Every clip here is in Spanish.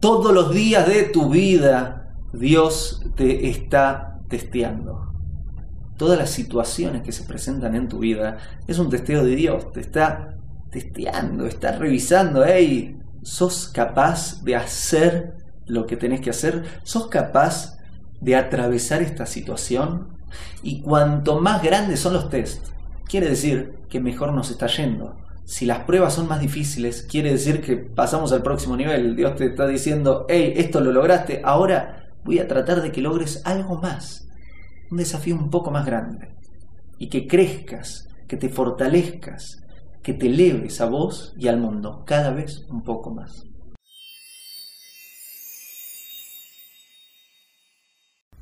todos los días de tu vida Dios te está testeando. Todas las situaciones que se presentan en tu vida es un testeo de Dios, te está testeando, está revisando, hey, ¿sos capaz de hacer lo que tenés que hacer? ¿Sos capaz de atravesar esta situación? Y cuanto más grandes son los tests, quiere decir que mejor nos está yendo. Si las pruebas son más difíciles, quiere decir que pasamos al próximo nivel. Dios te está diciendo, hey, esto lo lograste, ahora voy a tratar de que logres algo más. Un desafío un poco más grande. Y que crezcas, que te fortalezcas, que te eleves a vos y al mundo cada vez un poco más.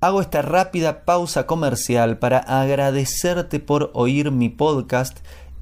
Hago esta rápida pausa comercial para agradecerte por oír mi podcast